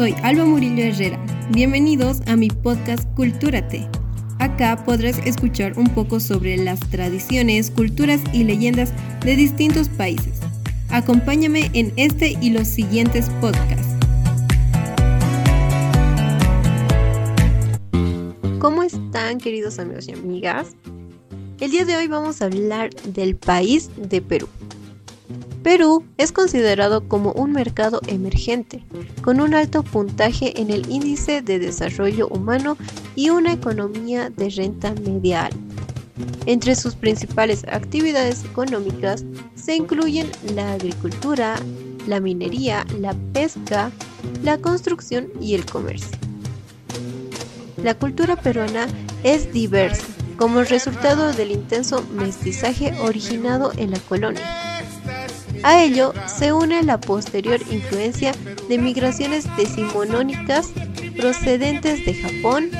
soy Alba Murillo Herrera. Bienvenidos a mi podcast Cultúrate. Acá podrás escuchar un poco sobre las tradiciones, culturas y leyendas de distintos países. Acompáñame en este y los siguientes podcasts. ¿Cómo están queridos amigos y amigas? El día de hoy vamos a hablar del país de Perú. Perú es considerado como un mercado emergente, con un alto puntaje en el índice de desarrollo humano y una economía de renta media alta. Entre sus principales actividades económicas se incluyen la agricultura, la minería, la pesca, la construcción y el comercio. La cultura peruana es diversa como resultado del intenso mestizaje originado en la colonia a ello se une la posterior influencia de migraciones decimonónicas procedentes de Japón,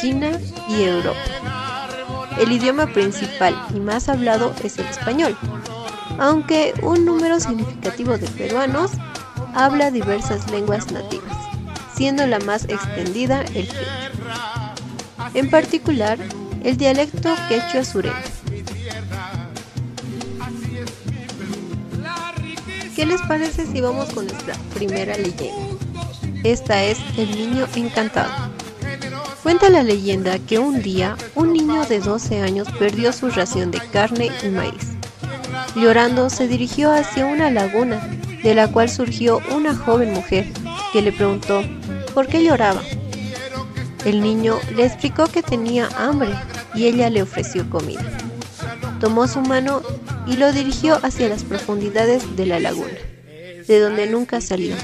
China y Europa. El idioma principal y más hablado es el español, aunque un número significativo de peruanos habla diversas lenguas nativas, siendo la más extendida el quechua. En particular, el dialecto quechua sureño ¿Qué les parece si vamos con nuestra primera leyenda? Esta es El Niño Encantado. Cuenta la leyenda que un día un niño de 12 años perdió su ración de carne y maíz. Llorando se dirigió hacia una laguna, de la cual surgió una joven mujer, que le preguntó por qué lloraba. El niño le explicó que tenía hambre y ella le ofreció comida. Tomó su mano y lo dirigió hacia las profundidades de la laguna, de donde nunca salió.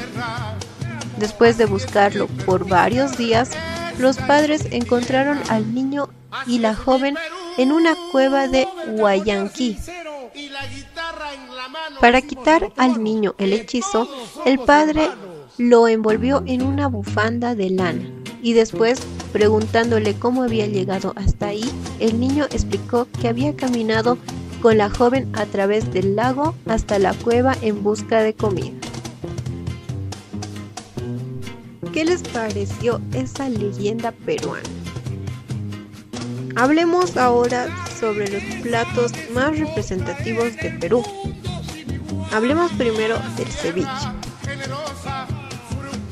Después de buscarlo por varios días, los padres encontraron al niño y la joven en una cueva de Huayanqui. Para quitar al niño el hechizo, el padre lo envolvió en una bufanda de lana y después, preguntándole cómo había llegado hasta ahí, el niño explicó que había caminado con la joven a través del lago hasta la cueva en busca de comida. ¿Qué les pareció esa leyenda peruana? Hablemos ahora sobre los platos más representativos de Perú. Hablemos primero del ceviche.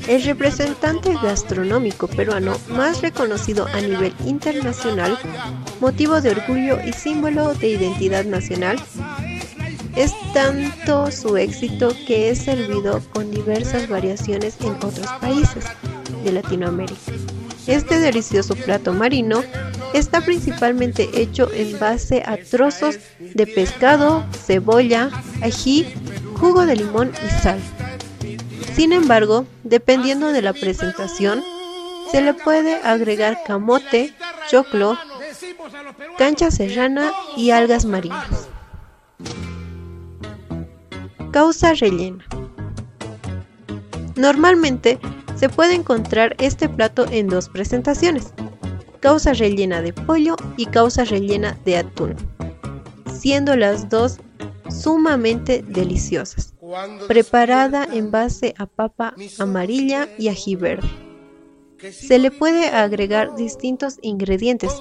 El representante gastronómico peruano más reconocido a nivel internacional, motivo de orgullo y símbolo de identidad nacional, es tanto su éxito que es servido con diversas variaciones en otros países de Latinoamérica. Este delicioso plato marino está principalmente hecho en base a trozos de pescado, cebolla, ají, jugo de limón y sal. Sin embargo, dependiendo de la presentación, se le puede agregar camote, choclo, cancha serrana y algas marinas. Causa rellena. Normalmente se puede encontrar este plato en dos presentaciones, causa rellena de pollo y causa rellena de atún, siendo las dos sumamente deliciosas preparada en base a papa amarilla y ají verde. Se le puede agregar distintos ingredientes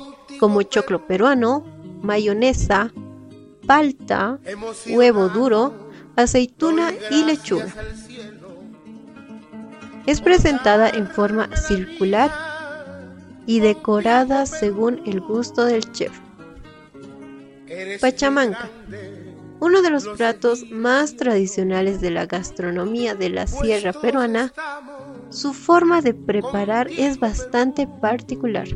como choclo peruano, mayonesa, palta, huevo duro, aceituna y lechuga. Es presentada en forma circular y decorada según el gusto del chef. Pachamanca uno de los platos más tradicionales de la gastronomía de la sierra peruana, su forma de preparar es bastante particular.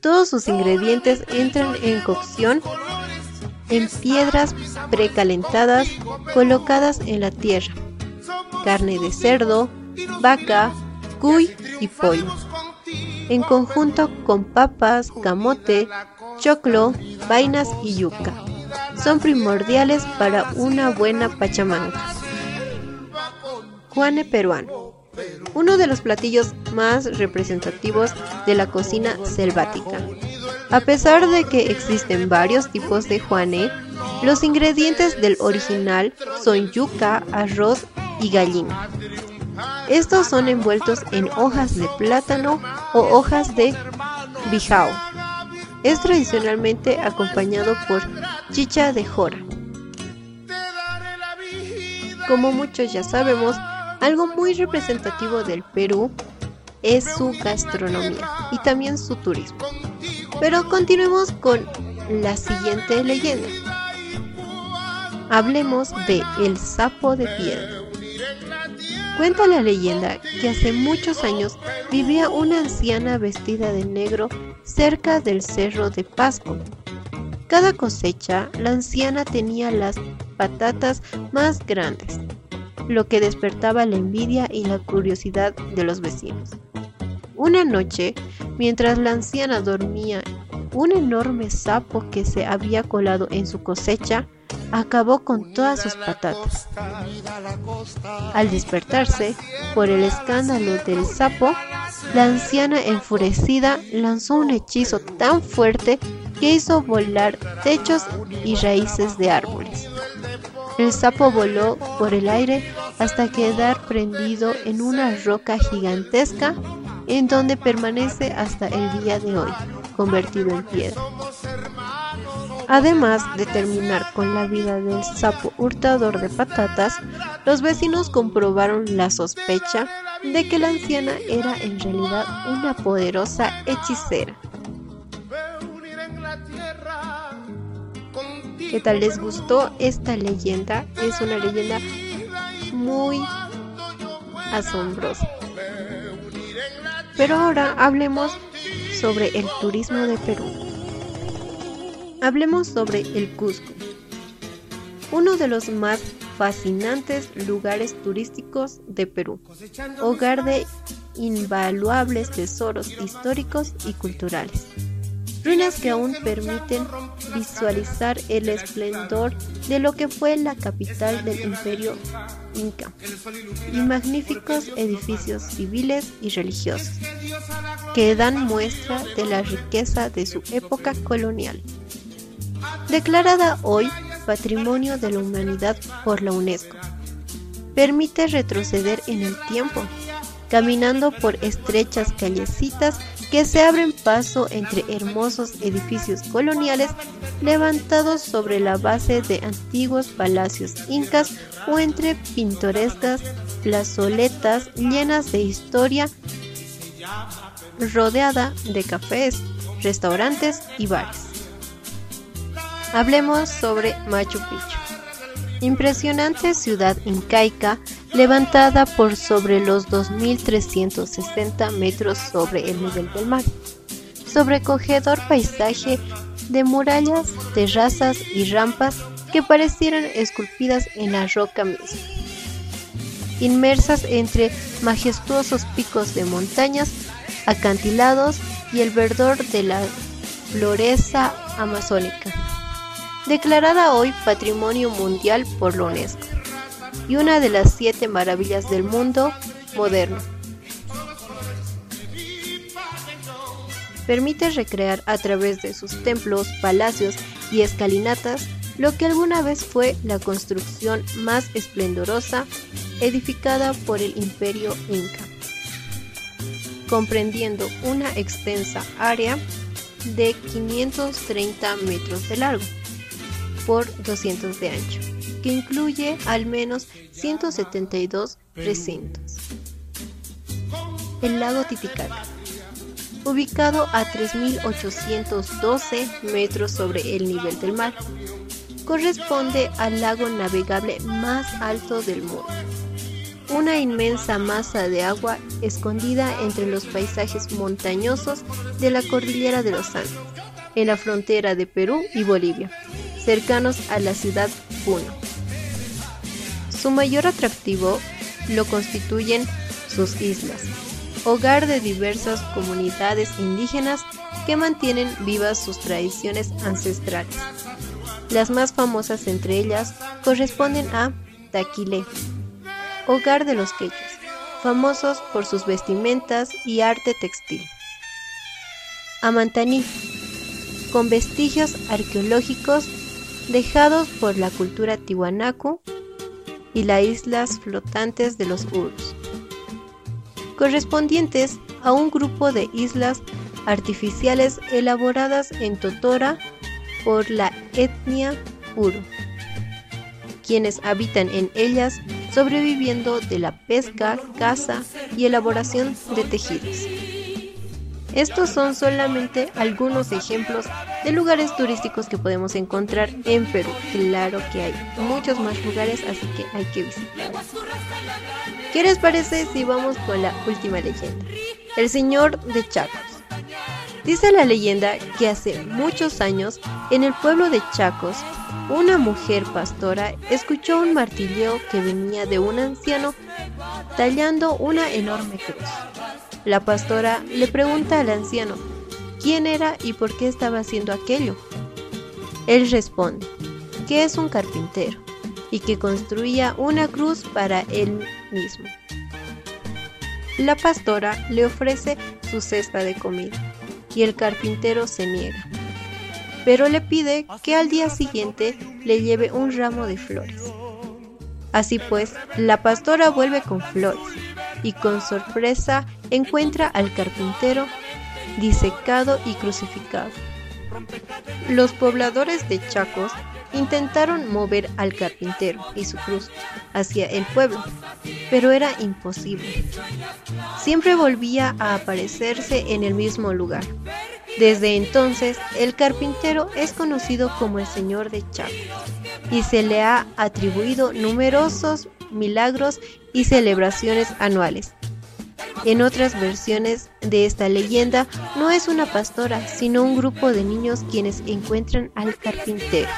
Todos sus ingredientes entran en cocción en piedras precalentadas colocadas en la tierra. Carne de cerdo, vaca, cuy y pollo. En conjunto con papas, camote, choclo, vainas y yuca son primordiales para una buena pachamanca. Juane peruano. Uno de los platillos más representativos de la cocina selvática. A pesar de que existen varios tipos de juane, los ingredientes del original son yuca, arroz y gallina. Estos son envueltos en hojas de plátano o hojas de bijao. Es tradicionalmente acompañado por chicha de jora. Como muchos ya sabemos, algo muy representativo del Perú es su gastronomía y también su turismo. Pero continuemos con la siguiente leyenda. Hablemos de El sapo de piedra. Cuenta la leyenda que hace muchos años vivía una anciana vestida de negro cerca del cerro de Pasco. Cada cosecha, la anciana tenía las patatas más grandes, lo que despertaba la envidia y la curiosidad de los vecinos. Una noche, mientras la anciana dormía, un enorme sapo que se había colado en su cosecha acabó con todas sus patatas. Al despertarse por el escándalo del sapo, la anciana enfurecida lanzó un hechizo tan fuerte que hizo volar techos y raíces de árboles. El sapo voló por el aire hasta quedar prendido en una roca gigantesca en donde permanece hasta el día de hoy, convertido en piedra. Además de terminar con la vida del sapo hurtador de patatas, los vecinos comprobaron la sospecha de que la anciana era en realidad una poderosa hechicera. ¿Qué tal les gustó esta leyenda? Es una leyenda muy asombrosa. Pero ahora hablemos sobre el turismo de Perú. Hablemos sobre el Cusco, uno de los más fascinantes lugares turísticos de Perú, hogar de invaluables tesoros históricos y culturales. Ruinas que aún permiten visualizar el esplendor de lo que fue la capital del imperio inca y magníficos edificios civiles y religiosos que dan muestra de la riqueza de su época colonial declarada hoy Patrimonio de la Humanidad por la UNESCO. Permite retroceder en el tiempo, caminando por estrechas callecitas que se abren paso entre hermosos edificios coloniales levantados sobre la base de antiguos palacios incas o entre pintorescas plazoletas llenas de historia rodeada de cafés, restaurantes y bares. Hablemos sobre Machu Picchu. Impresionante ciudad incaica levantada por sobre los 2.360 metros sobre el nivel del mar. Sobrecogedor paisaje de murallas, terrazas y rampas que parecieran esculpidas en la roca misma. Inmersas entre majestuosos picos de montañas, acantilados y el verdor de la floresta amazónica declarada hoy Patrimonio Mundial por la UNESCO y una de las siete maravillas del mundo moderno. Permite recrear a través de sus templos, palacios y escalinatas lo que alguna vez fue la construcción más esplendorosa edificada por el imperio inca, comprendiendo una extensa área de 530 metros de largo por 200 de ancho, que incluye al menos 172 recintos. El lago Titicaca, ubicado a 3.812 metros sobre el nivel del mar, corresponde al lago navegable más alto del mundo. Una inmensa masa de agua escondida entre los paisajes montañosos de la cordillera de los Andes, en la frontera de Perú y Bolivia cercanos a la ciudad Puno. Su mayor atractivo lo constituyen sus islas, hogar de diversas comunidades indígenas que mantienen vivas sus tradiciones ancestrales. Las más famosas entre ellas corresponden a Taquilé, hogar de los quechos, famosos por sus vestimentas y arte textil. Amantaní, con vestigios arqueológicos dejados por la cultura tiwanaku y las islas flotantes de los Urus. correspondientes a un grupo de islas artificiales elaboradas en Totora por la etnia Puro, quienes habitan en ellas sobreviviendo de la pesca, caza y elaboración de tejidos. Estos son solamente algunos ejemplos de lugares turísticos que podemos encontrar en Perú. Claro que hay muchos más lugares, así que hay que visitarlos. ¿Qué les parece si vamos con la última leyenda? El Señor de Chacos. Dice la leyenda que hace muchos años, en el pueblo de Chacos, una mujer pastora escuchó un martillo que venía de un anciano tallando una enorme cruz. La pastora le pregunta al anciano quién era y por qué estaba haciendo aquello. Él responde que es un carpintero y que construía una cruz para él mismo. La pastora le ofrece su cesta de comida y el carpintero se niega, pero le pide que al día siguiente le lleve un ramo de flores. Así pues, la pastora vuelve con flores y con sorpresa encuentra al carpintero disecado y crucificado. Los pobladores de Chacos intentaron mover al carpintero y su cruz hacia el pueblo, pero era imposible. Siempre volvía a aparecerse en el mismo lugar. Desde entonces, el carpintero es conocido como el Señor de Chacos y se le ha atribuido numerosos milagros y celebraciones anuales. En otras versiones de esta leyenda, no es una pastora, sino un grupo de niños quienes encuentran al carpintero.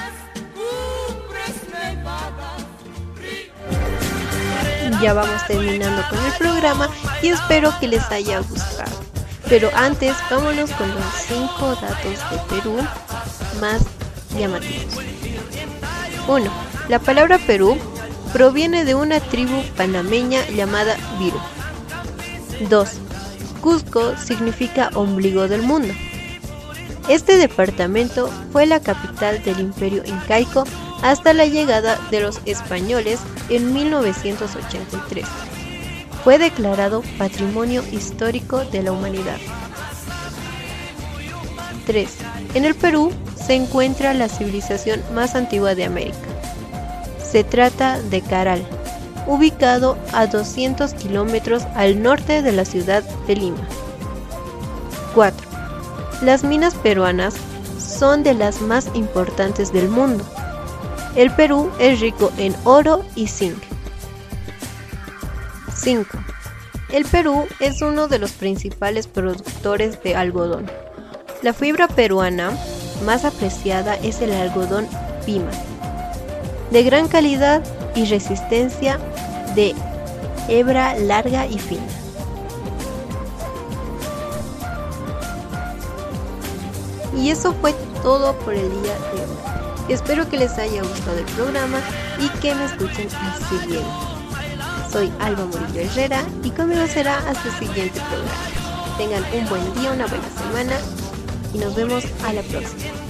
Ya vamos terminando con el programa y espero que les haya gustado. Pero antes, vámonos con los 5 datos de Perú más llamativos. 1. La palabra Perú proviene de una tribu panameña llamada Viru. 2. Cusco significa ombligo del mundo. Este departamento fue la capital del imperio incaico hasta la llegada de los españoles en 1983. Fue declarado Patrimonio Histórico de la Humanidad. 3. En el Perú se encuentra la civilización más antigua de América. Se trata de Caral, ubicado a 200 kilómetros al norte de la ciudad de Lima. 4. Las minas peruanas son de las más importantes del mundo. El Perú es rico en oro y zinc. 5. El Perú es uno de los principales productores de algodón. La fibra peruana más apreciada es el algodón Pima de gran calidad y resistencia de hebra larga y fina. Y eso fue todo por el día de hoy. Espero que les haya gustado el programa y que me escuchen al siguiente. Soy Alba Murillo Herrera y conmigo será hasta el siguiente programa. Tengan un buen día, una buena semana y nos vemos a la próxima.